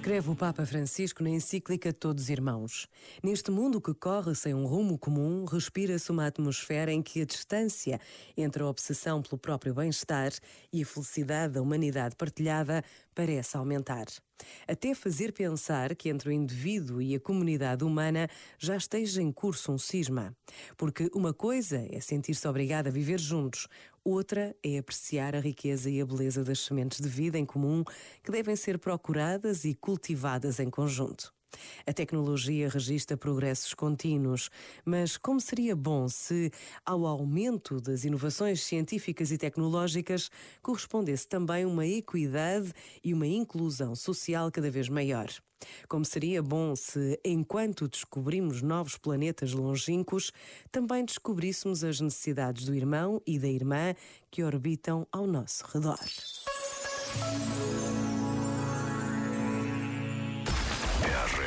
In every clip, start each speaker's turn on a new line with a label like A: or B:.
A: Escreve o Papa Francisco na encíclica Todos Irmãos. Neste mundo que corre sem um rumo comum, respira-se uma atmosfera em que a distância entre a obsessão pelo próprio bem-estar e a felicidade da humanidade partilhada parece aumentar. Até fazer pensar que entre o indivíduo e a comunidade humana já esteja em curso um cisma. Porque uma coisa é sentir-se obrigado a viver juntos, outra é apreciar a riqueza e a beleza das sementes de vida em comum que devem ser procuradas e cultivadas em conjunto. A tecnologia registra progressos contínuos, mas como seria bom se, ao aumento das inovações científicas e tecnológicas, correspondesse também uma equidade e uma inclusão social cada vez maior? Como seria bom se, enquanto descobrimos novos planetas longínquos, também descobríssemos as necessidades do irmão e da irmã que orbitam ao nosso redor.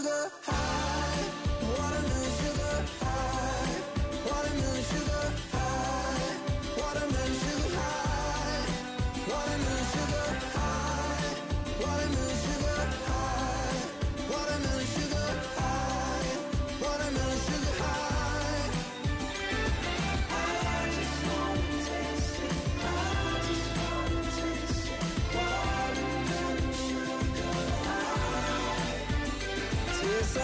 B: sugar high. Wanna lose sugar high.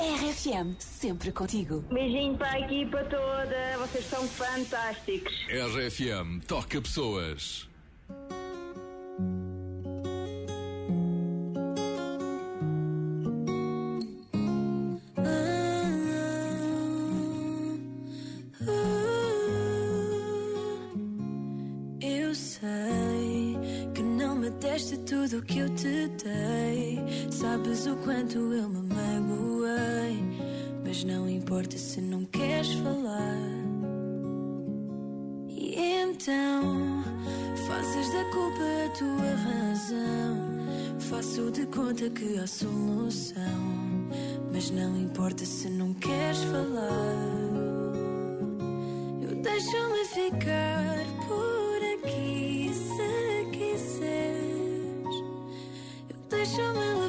C: RFM, sempre contigo.
D: Beijinho para a equipa toda, vocês são fantásticos.
E: RFM toca pessoas.
F: Eu sei me deste tudo o que eu te dei. Sabes o quanto eu me magoei. Mas não importa se não queres falar. E então fazes da culpa a tua razão. Faço de conta que há solução. Mas não importa se não queres falar. Eu deixo-me ficar por aqui se quiseres. Eu deixo-me